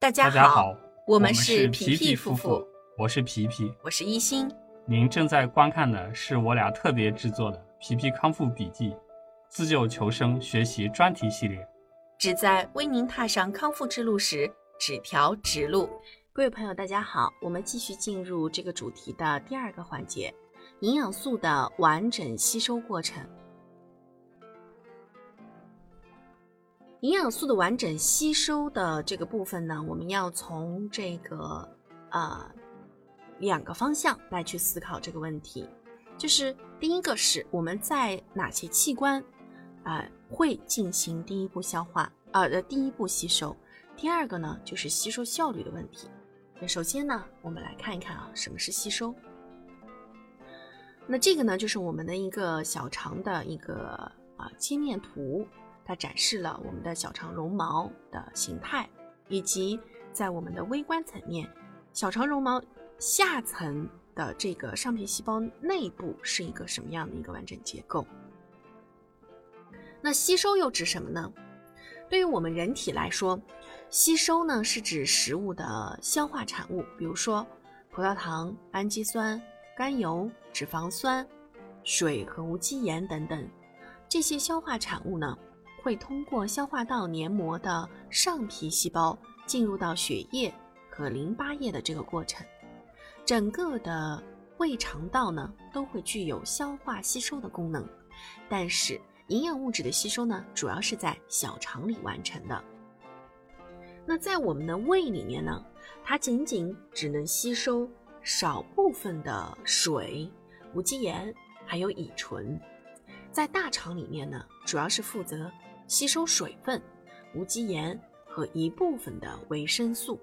大家好，我们是皮皮夫妇，我是皮皮。我是一心。您正在观看的是我俩特别制作的《皮皮康复笔记》自救求生学习专题系列。旨在为您踏上康复之路时指条直路。各位朋友，大家好，我们继续进入这个主题的第二个环节——营养素的完整吸收过程。营养素的完整吸收的这个部分呢，我们要从这个呃两个方向来去思考这个问题。就是第一个是我们在哪些器官啊、会进行第一步消化啊的、第一步吸收。第二个呢就是吸收效率的问题。那首先呢，我们来看一看啊，什么是吸收？那这个呢，就是我们的一个小肠的一个啊切面图。它展示了我们的小肠绒毛的形态，以及在我们的微观层面，小肠绒毛下层的这个上皮细胞内部是一个什么样的一个完整结构。那吸收又指什么呢？对于我们人体来说，吸收呢是指食物的消化产物，比如说葡萄糖、氨基酸、甘油、脂肪酸、水和无机盐等等，这些消化产物呢。会通过消化道黏膜的上皮细胞进入到血液和淋巴液的这个过程，整个的胃肠道呢都会具有消化吸收的功能，但是营养物质的吸收呢主要是在小肠里完成的。那在我们的胃里面呢，它仅仅只能吸收少部分的水、无机盐还有乙醇，在大肠里面呢，主要是负责。吸收水分、无机盐和一部分的维生素，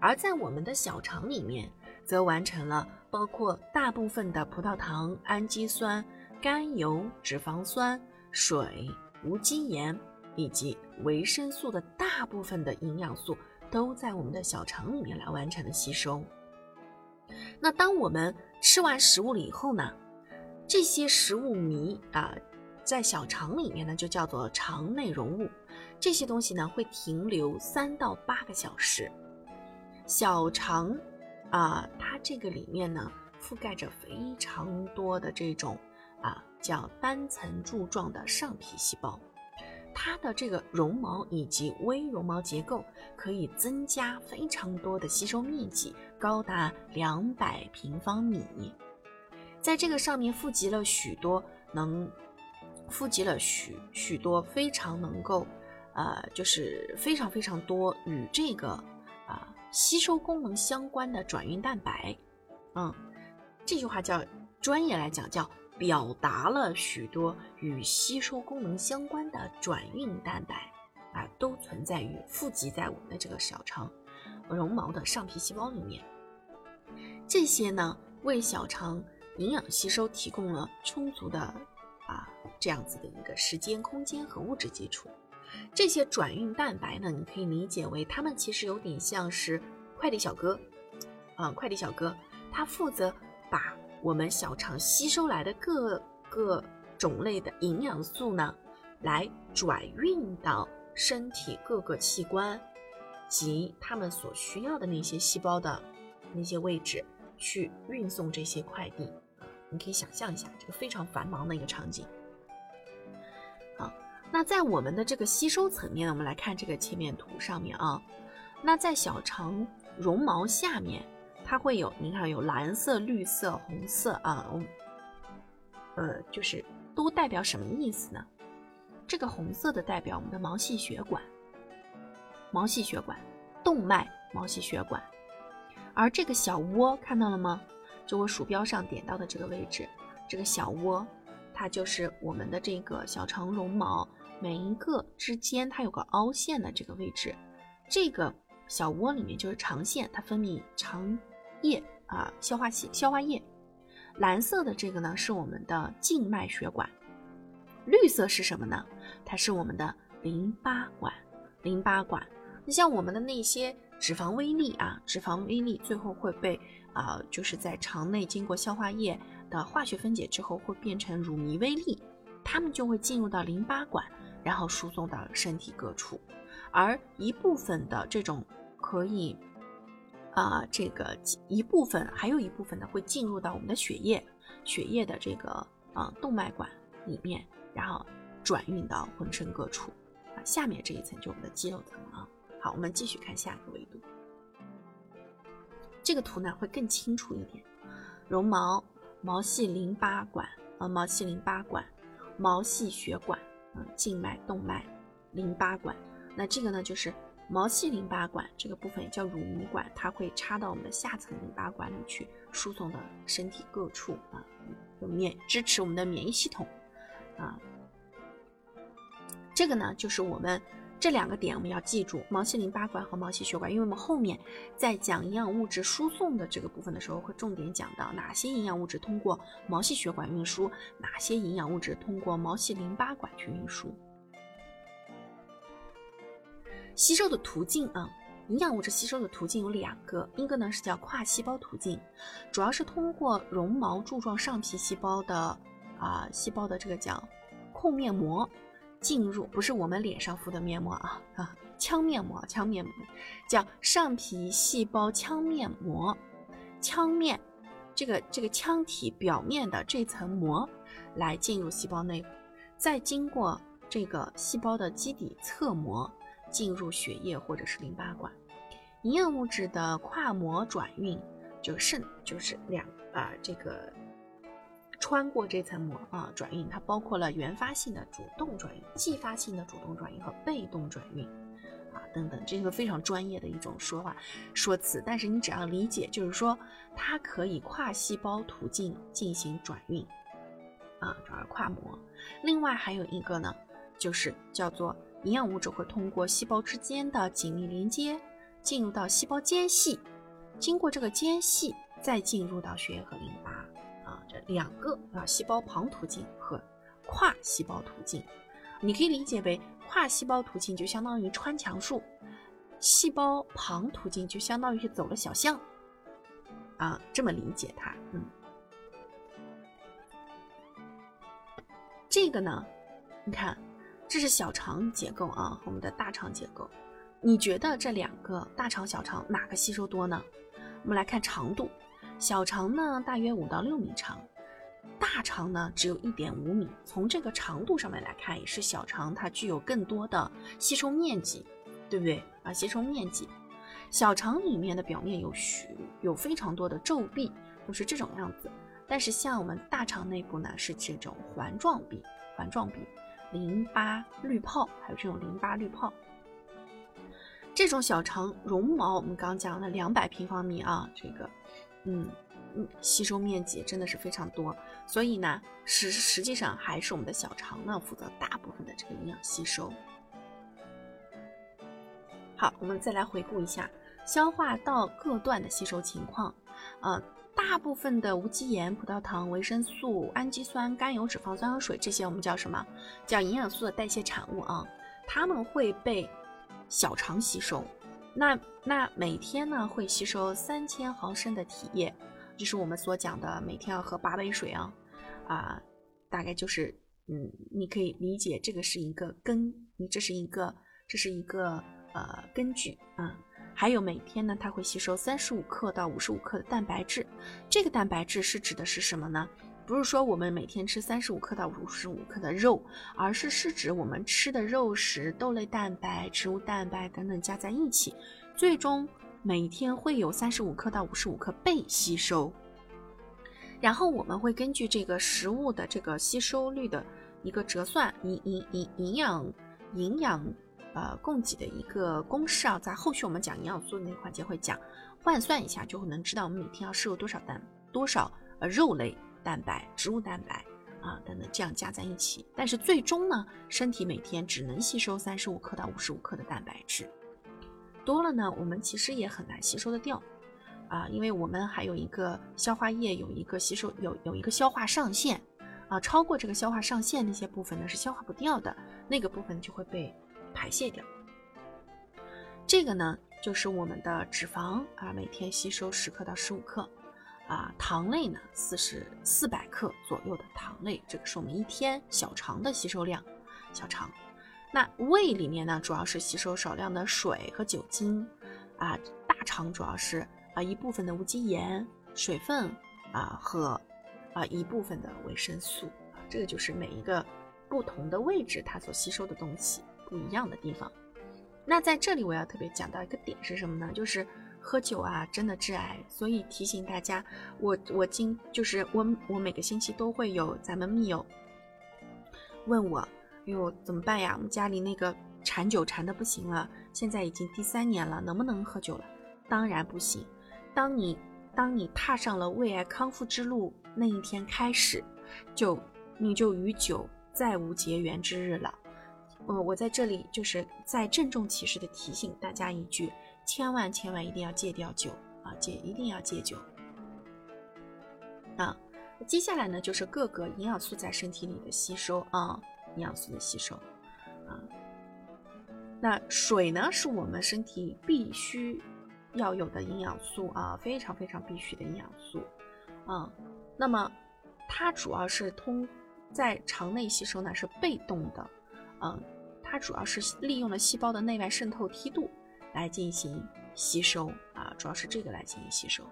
而在我们的小肠里面，则完成了包括大部分的葡萄糖、氨基酸、甘油、脂肪酸、水、无机盐以及维生素的大部分的营养素，都在我们的小肠里面来完成的吸收。那当我们吃完食物了以后呢，这些食物糜啊。在小肠里面呢，就叫做肠内容物，这些东西呢会停留三到八个小时。小肠啊，它这个里面呢覆盖着非常多的这种啊叫单层柱状的上皮细胞，它的这个绒毛以及微绒毛结构可以增加非常多的吸收面积，高达两百平方米。在这个上面富集了许多能。富集了许许多非常能够，呃，就是非常非常多与这个啊吸收功能相关的转运蛋白，嗯，这句话叫专业来讲叫表达了许多与吸收功能相关的转运蛋白啊，都存在于富集在我们的这个小肠绒毛的上皮细胞里面。这些呢，为小肠营养吸收提供了充足的。这样子的一个时间、空间和物质基础，这些转运蛋白呢，你可以理解为它们其实有点像是快递小哥，啊，快递小哥，他负责把我们小肠吸收来的各个种类的营养素呢，来转运到身体各个器官及他们所需要的那些细胞的那些位置去运送这些快递。你可以想象一下这个非常繁忙的一个场景。那在我们的这个吸收层面，我们来看这个切面图上面啊。那在小肠绒毛下面，它会有，你看有蓝色、绿色、红色啊。呃，就是都代表什么意思呢？这个红色的代表我们的毛细血管，毛细血管、动脉、毛细血管，而这个小窝看到了吗？就我鼠标上点到的这个位置，这个小窝，它就是我们的这个小肠绒毛，每一个之间它有个凹陷的这个位置，这个小窝里面就是肠腺，它分泌肠液啊，消化系消化液。蓝色的这个呢是我们的静脉血管，绿色是什么呢？它是我们的淋巴管，淋巴管。你像我们的那些脂肪微粒啊，脂肪微粒最后会被。啊，就是在肠内经过消化液的化学分解之后，会变成乳糜微粒，它们就会进入到淋巴管，然后输送到身体各处。而一部分的这种可以啊，这个一部分还有一部分呢会进入到我们的血液，血液的这个啊动脉管里面，然后转运到浑身各处啊。下面这一层就我们的肌肉层啊。好，我们继续看下一个维度。这个图呢会更清楚一点，绒毛、毛细淋巴管啊，毛细淋巴管、毛细血管，嗯，静脉、动脉、淋巴管。那这个呢就是毛细淋巴管这个部分也叫乳糜管，它会插到我们的下层淋巴管里去，输送到身体各处啊，免支持我们的免疫系统啊。这个呢就是我们。这两个点我们要记住，毛细淋巴管和毛细血管，因为我们后面在讲营养物质输送的这个部分的时候，会重点讲到哪些营养物质通过毛细血管运输，哪些营养物质通过毛细淋巴管去运输。吸收的途径啊，营养物质吸收的途径有两个，一个呢是叫跨细胞途径，主要是通过绒毛柱状上皮细胞的啊细胞的这个叫控面膜。进入不是我们脸上敷的面膜啊啊，腔面膜，腔面膜叫上皮细胞腔面膜，腔面这个这个腔体表面的这层膜来进入细胞内，再经过这个细胞的基底侧膜进入血液或者是淋巴管，营养物质的跨膜转运就肾就是两啊这个。穿过这层膜啊，转运它包括了原发性的主动转运、继发性的主动转运和被动转运啊等等，这是个非常专业的一种说话说辞。但是你只要理解，就是说它可以跨细胞途径进行转运啊，转而跨膜。另外还有一个呢，就是叫做营养物质会通过细胞之间的紧密连接进入到细胞间隙，经过这个间隙再进入到血液和淋巴。这两个啊，细胞旁途径和跨细胞途径，你可以理解为跨细胞途径就相当于穿墙术，细胞旁途径就相当于是走了小巷啊，这么理解它。嗯，这个呢，你看，这是小肠结构啊，我们的大肠结构，你觉得这两个大肠、小肠哪个吸收多呢？我们来看长度。小肠呢，大约五到六米长，大肠呢只有一点五米。从这个长度上面来看，也是小肠它具有更多的吸收面积，对不对啊？吸收面积，小肠里面的表面有许有非常多的皱壁，就是这种样子。但是像我们大肠内部呢，是这种环状壁，环状壁，淋巴滤泡，还有这种淋巴滤泡。这种小肠绒毛，我们刚讲了两百平方米啊，这个。嗯嗯，吸收面积真的是非常多，所以呢，实实际上还是我们的小肠呢负责大部分的这个营养吸收。好，我们再来回顾一下消化道各段的吸收情况。呃，大部分的无机盐、葡萄糖、维生素、氨基酸、甘油、脂肪酸和水这些我们叫什么？叫营养素的代谢产物啊，它们会被小肠吸收。那那每天呢会吸收三千毫升的体液，就是我们所讲的每天要喝八杯水啊，啊，大概就是嗯，你可以理解这个是一个根，你这是一个这是一个呃根据啊，还有每天呢它会吸收三十五克到五十五克的蛋白质，这个蛋白质是指的是什么呢？不是说我们每天吃三十五克到五十五克的肉，而是是指我们吃的肉食、豆类蛋白、植物蛋白等等加在一起，最终每天会有三十五克到五十五克被吸收。然后我们会根据这个食物的这个吸收率的一个折算，营营营营养营养呃供给的一个公式啊，在后续我们讲营养素的那个环节会讲，换算一下就会能知道我们每天要摄入多少蛋多少呃肉类。蛋白、植物蛋白啊等等，这样加在一起，但是最终呢，身体每天只能吸收三十五克到五十五克的蛋白质，多了呢，我们其实也很难吸收的掉啊，因为我们还有一个消化液有一个吸收有有一个消化上限啊，超过这个消化上限那些部分呢是消化不掉的，那个部分就会被排泄掉。这个呢就是我们的脂肪啊，每天吸收十克到十五克。啊，糖类呢，四十四百克左右的糖类，这个是我们一天小肠的吸收量。小肠，那胃里面呢，主要是吸收少量的水和酒精。啊，大肠主要是啊一部分的无机盐、水分啊和啊一部分的维生素啊，这个就是每一个不同的位置它所吸收的东西不一样的地方。那在这里我要特别讲到一个点是什么呢？就是喝酒啊真的致癌，所以提醒大家，我我今就是我我每个星期都会有咱们密友问我，哎呦怎么办呀？我们家里那个。馋酒馋的不行了，现在已经第三年了，能不能喝酒了？当然不行。当你当你踏上了胃癌康复之路那一天开始，就你就与酒再无结缘之日了。嗯，我在这里就是在郑重其事的提醒大家一句：千万千万一定要戒掉酒啊！戒一定要戒酒啊！接下来呢，就是各个营养素在身体里的吸收啊，营养素的吸收啊。那水呢，是我们身体必须要有的营养素啊，非常非常必须的营养素啊。那么它主要是通在肠内吸收呢，是被动的，嗯，它主要是利用了细胞的内外渗透梯度来进行吸收啊，主要是这个来进行吸收。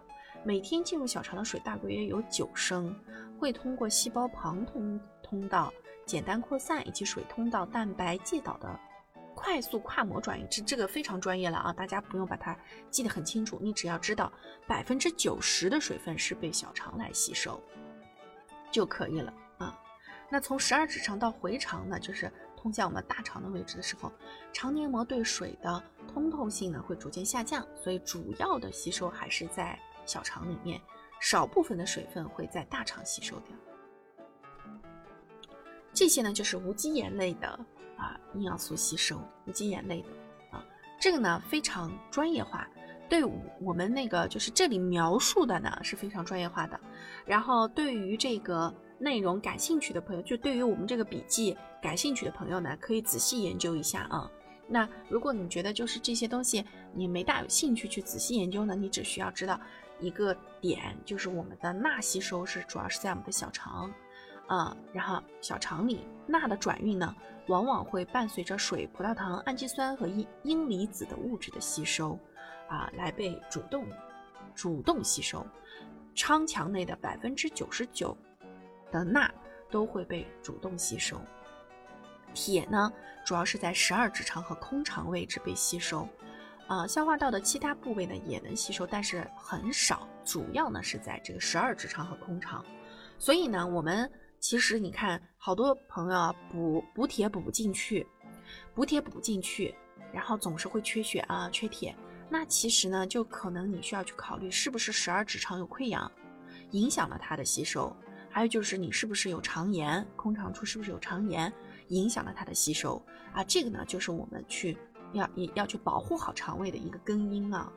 每天进入小肠的水大约有九升，会通过细胞旁通通道简单扩散以及水通道蛋白介导的。快速跨膜转移，这这个非常专业了啊！大家不用把它记得很清楚，你只要知道百分之九十的水分是被小肠来吸收就可以了啊。那从十二指肠到回肠呢，就是通向我们大肠的位置的时候，肠黏膜对水的通透性呢会逐渐下降，所以主要的吸收还是在小肠里面，少部分的水分会在大肠吸收掉。这些呢就是无机盐类的。啊，营养素吸收无机盐类的啊，这个呢非常专业化，对我们那个就是这里描述的呢是非常专业化的。然后对于这个内容感兴趣的朋友，就对于我们这个笔记感兴趣的朋友呢，可以仔细研究一下啊。那如果你觉得就是这些东西你没大有兴趣去仔细研究呢，你只需要知道一个点，就是我们的钠吸收是主要是在我们的小肠。啊，然后小肠里钠的转运呢，往往会伴随着水、葡萄糖、氨基酸和阴阴离子的物质的吸收，啊，来被主动主动吸收。肠墙内的百分之九十九的钠都会被主动吸收。铁呢，主要是在十二指肠和空肠位置被吸收，啊，消化道的其他部位呢也能吸收，但是很少，主要呢是在这个十二指肠和空肠。所以呢，我们。其实你看，好多朋友啊，补补铁补不进去，补铁补不进去，然后总是会缺血啊，缺铁。那其实呢，就可能你需要去考虑，是不是十二指肠有溃疡，影响了它的吸收；还有就是你是不是有肠炎，空肠处是不是有肠炎，影响了它的吸收啊？这个呢，就是我们去要也要去保护好肠胃的一个根因啊。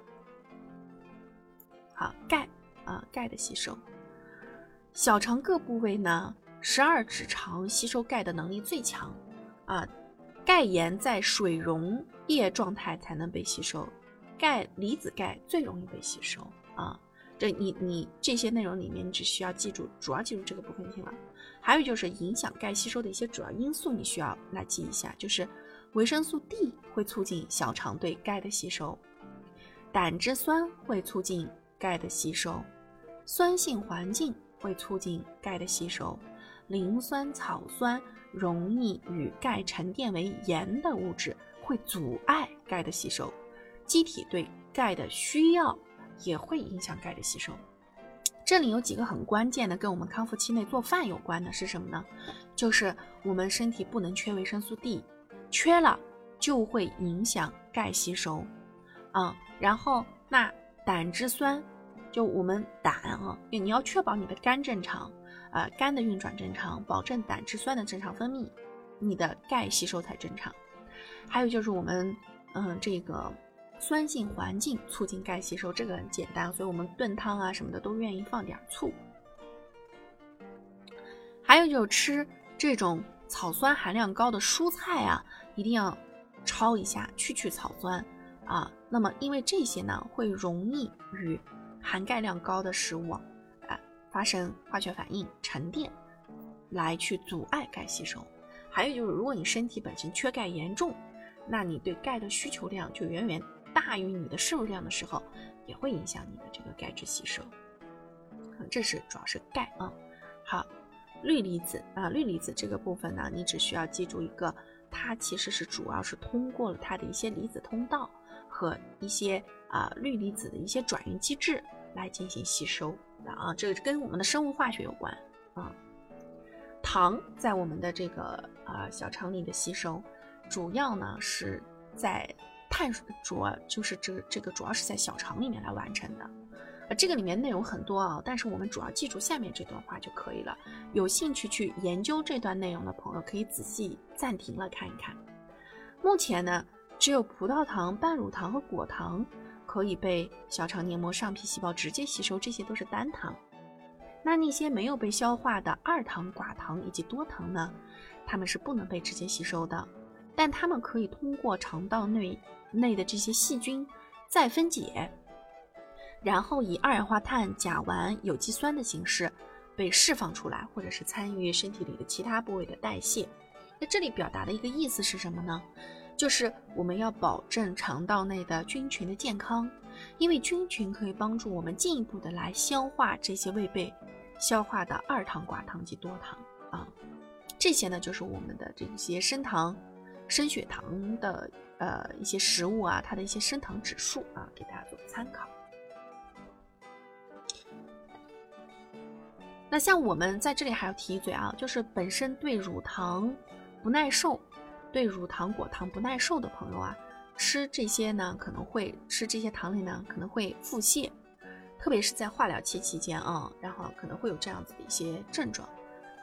好，钙啊，钙的吸收，小肠各部位呢。十二指肠吸收钙的能力最强，啊，钙盐在水溶液状态才能被吸收，钙离子钙最容易被吸收啊。这你你这些内容里面，你只需要记住，主要记住这个部分就行了。还有就是影响钙吸收的一些主要因素，你需要来记一下，就是维生素 D 会促进小肠对钙的吸收，胆汁酸会促进钙的吸收，酸性环境会促进钙的吸收。磷酸草酸容易与钙沉淀为盐的物质会阻碍钙的吸收，机体对钙的需要也会影响钙的吸收。这里有几个很关键的，跟我们康复期内做饭有关的是什么呢？就是我们身体不能缺维生素 D，缺了就会影响钙吸收。啊，然后那胆汁酸，就我们胆啊，你要确保你的肝正常。啊，肝的运转正常，保证胆汁酸的正常分泌，你的钙吸收才正常。还有就是我们，嗯，这个酸性环境促进钙吸收，这个很简单，所以我们炖汤啊什么的都愿意放点醋。还有就是吃这种草酸含量高的蔬菜啊，一定要焯一下，去去草酸啊。那么因为这些呢，会容易与含钙量高的食物啊。发生化学反应沉淀，来去阻碍钙吸收。还有就是，如果你身体本身缺钙严重，那你对钙的需求量就远远大于你的摄入量的时候，也会影响你的这个钙质吸收。这是主要是钙啊。好，氯离子啊，氯离子这个部分呢，你只需要记住一个，它其实是主要是通过了它的一些离子通道和一些啊氯离子的一些转运机制来进行吸收的啊。这个跟我们的生物化学有关啊。糖在我们的这个啊小肠里的吸收，主要呢是在碳水，主就是这这个主要是在小肠里面来完成的。呃，这个里面内容很多啊，但是我们主要记住下面这段话就可以了。有兴趣去研究这段内容的朋友，可以仔细暂停了看一看。目前呢，只有葡萄糖、半乳糖和果糖可以被小肠黏膜上皮细胞直接吸收，这些都是单糖。那那些没有被消化的二糖、寡糖以及多糖呢？它们是不能被直接吸收的，但它们可以通过肠道内内的这些细菌再分解，然后以二氧化碳、甲烷、有机酸的形式被释放出来，或者是参与身体里的其他部位的代谢。那这里表达的一个意思是什么呢？就是我们要保证肠道内的菌群的健康，因为菌群可以帮助我们进一步的来消化这些未被消化的二糖、寡糖及多糖啊。这些呢，就是我们的这些升糖、升血糖的呃一些食物啊，它的一些升糖指数啊，给大家做个参考。那像我们在这里还要提一嘴啊，就是本身对乳糖不耐受。对乳糖、果糖不耐受的朋友啊，吃这些呢可能会吃这些糖类呢可能会腹泻，特别是在化疗期期间啊，然后可能会有这样子的一些症状，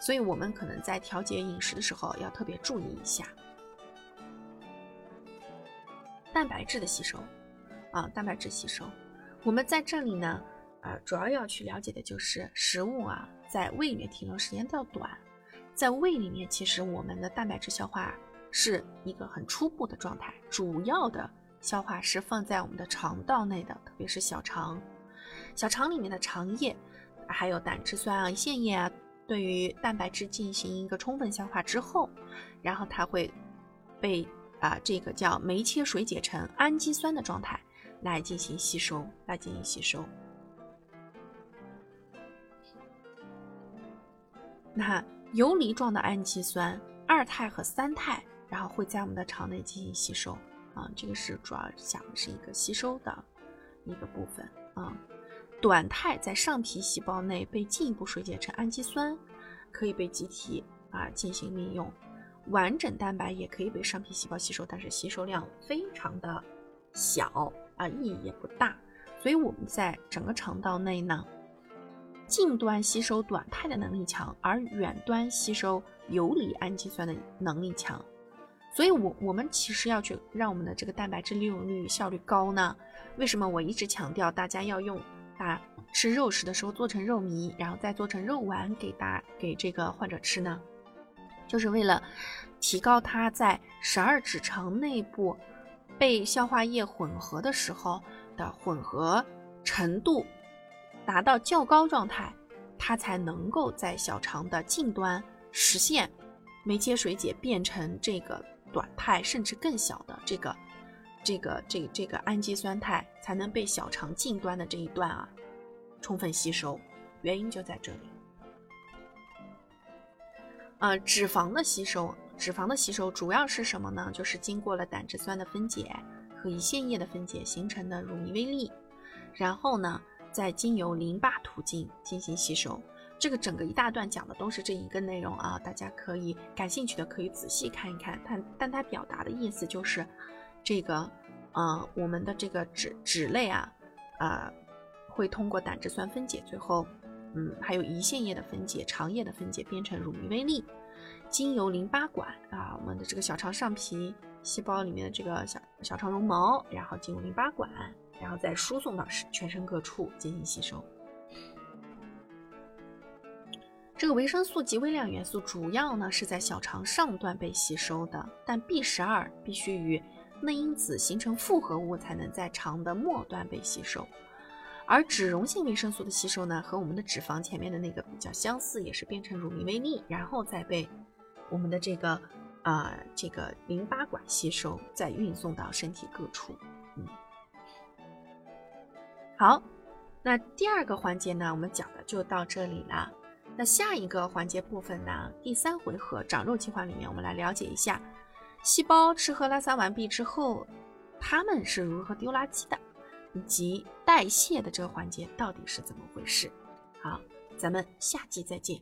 所以我们可能在调节饮食的时候要特别注意一下。蛋白质的吸收啊，蛋白质吸收，我们在这里呢啊，主要要去了解的就是食物啊在胃里面停留时间较短，在胃里面其实我们的蛋白质消化。是一个很初步的状态，主要的消化是放在我们的肠道内的，特别是小肠。小肠里面的肠液，还有胆汁酸啊、胰腺液啊，对于蛋白质进行一个充分消化之后，然后它会被啊这个叫酶切水解成氨基酸的状态来进行吸收，来进行吸收。那游离状的氨基酸，二肽和三肽。然后会在我们的肠内进行吸收啊，这个是主要讲的是一个吸收的一个部分啊。短肽在上皮细胞内被进一步水解成氨基酸，可以被机体啊进行利用。完整蛋白也可以被上皮细胞吸收，但是吸收量非常的小啊，意义也不大。所以我们在整个肠道内呢，近端吸收短肽的能力强，而远端吸收游离氨基酸的能力强。所以，我我们其实要去让我们的这个蛋白质利用率效率高呢？为什么我一直强调大家要用啊吃肉食的时候做成肉糜，然后再做成肉丸给大给这个患者吃呢？就是为了提高它在十二指肠内部被消化液混合的时候的混合程度达到较高状态，它才能够在小肠的近端实现酶切水解变成这个。短肽甚至更小的这个、这个、这、个、这个氨基酸肽才能被小肠近端的这一段啊充分吸收，原因就在这里。呃，脂肪的吸收，脂肪的吸收主要是什么呢？就是经过了胆汁酸的分解和胰腺液的分解形成的乳糜微粒，然后呢，再经由淋巴途径进行吸收。这个整个一大段讲的都是这一个内容啊，大家可以感兴趣的可以仔细看一看。但但它表达的意思就是，这个，呃，我们的这个脂脂类啊，啊，会通过胆汁酸分解，最后，嗯，还有胰腺液的分解、肠液的分解，变成乳糜微粒，经由淋巴管啊，我们的这个小肠上皮细胞里面的这个小小肠绒毛，然后进入淋巴管，然后再输送到全身各处进行吸收。这个维生素及微量元素主要呢是在小肠上段被吸收的，但 B 十二必须与内因子形成复合物才能在肠的末端被吸收。而脂溶性维生素的吸收呢，和我们的脂肪前面的那个比较相似，也是变成乳糜微粒，然后再被我们的这个啊这个淋巴管吸收，再运送到身体各处。嗯，好，那第二个环节呢，我们讲的就到这里了。那下一个环节部分呢，第三回合长肉计划里面，我们来了解一下细胞吃喝拉撒完毕之后，它们是如何丢垃圾的，以及代谢的这个环节到底是怎么回事。好，咱们下期再见。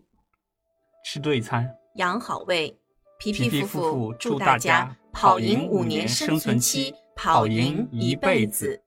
吃对餐，养好胃，皮皮皮夫夫妇祝祝大家家跑跑赢五年年生存期期，跑跑赢赢一一辈子。